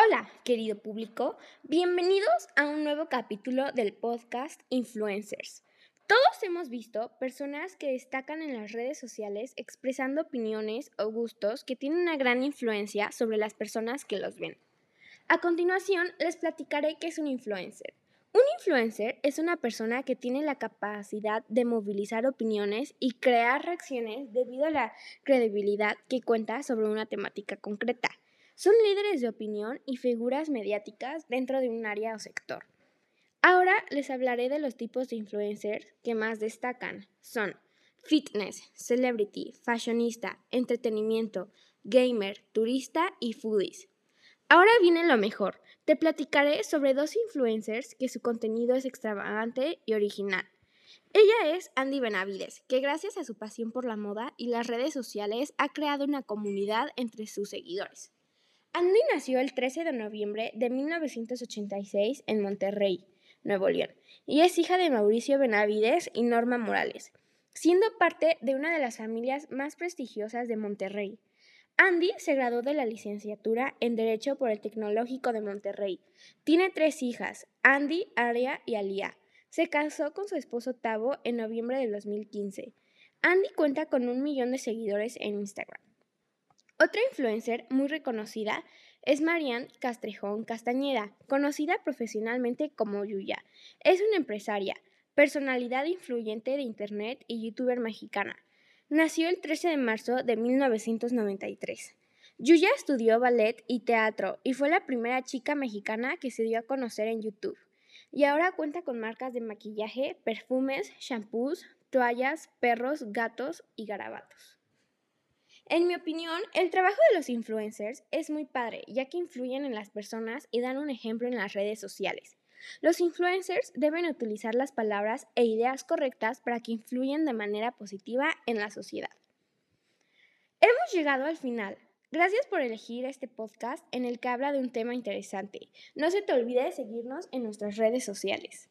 Hola, querido público, bienvenidos a un nuevo capítulo del podcast Influencers. Todos hemos visto personas que destacan en las redes sociales expresando opiniones o gustos que tienen una gran influencia sobre las personas que los ven. A continuación, les platicaré qué es un influencer. Un influencer es una persona que tiene la capacidad de movilizar opiniones y crear reacciones debido a la credibilidad que cuenta sobre una temática concreta. Son líderes de opinión y figuras mediáticas dentro de un área o sector. Ahora les hablaré de los tipos de influencers que más destacan. Son fitness, celebrity, fashionista, entretenimiento, gamer, turista y foodies. Ahora viene lo mejor. Te platicaré sobre dos influencers que su contenido es extravagante y original. Ella es Andy Benavides, que gracias a su pasión por la moda y las redes sociales ha creado una comunidad entre sus seguidores. Andy nació el 13 de noviembre de 1986 en Monterrey, Nuevo León, y es hija de Mauricio Benavides y Norma Morales, siendo parte de una de las familias más prestigiosas de Monterrey. Andy se graduó de la licenciatura en Derecho por el Tecnológico de Monterrey. Tiene tres hijas, Andy, Aria y Alia. Se casó con su esposo Tavo en noviembre del 2015. Andy cuenta con un millón de seguidores en Instagram. Otra influencer muy reconocida es Marianne Castrejón Castañeda, conocida profesionalmente como Yuya. Es una empresaria, personalidad influyente de Internet y youtuber mexicana. Nació el 13 de marzo de 1993. Yuya estudió ballet y teatro y fue la primera chica mexicana que se dio a conocer en YouTube. Y ahora cuenta con marcas de maquillaje, perfumes, shampoos, toallas, perros, gatos y garabatos. En mi opinión, el trabajo de los influencers es muy padre, ya que influyen en las personas y dan un ejemplo en las redes sociales. Los influencers deben utilizar las palabras e ideas correctas para que influyan de manera positiva en la sociedad. Hemos llegado al final. Gracias por elegir este podcast en el que habla de un tema interesante. No se te olvide de seguirnos en nuestras redes sociales.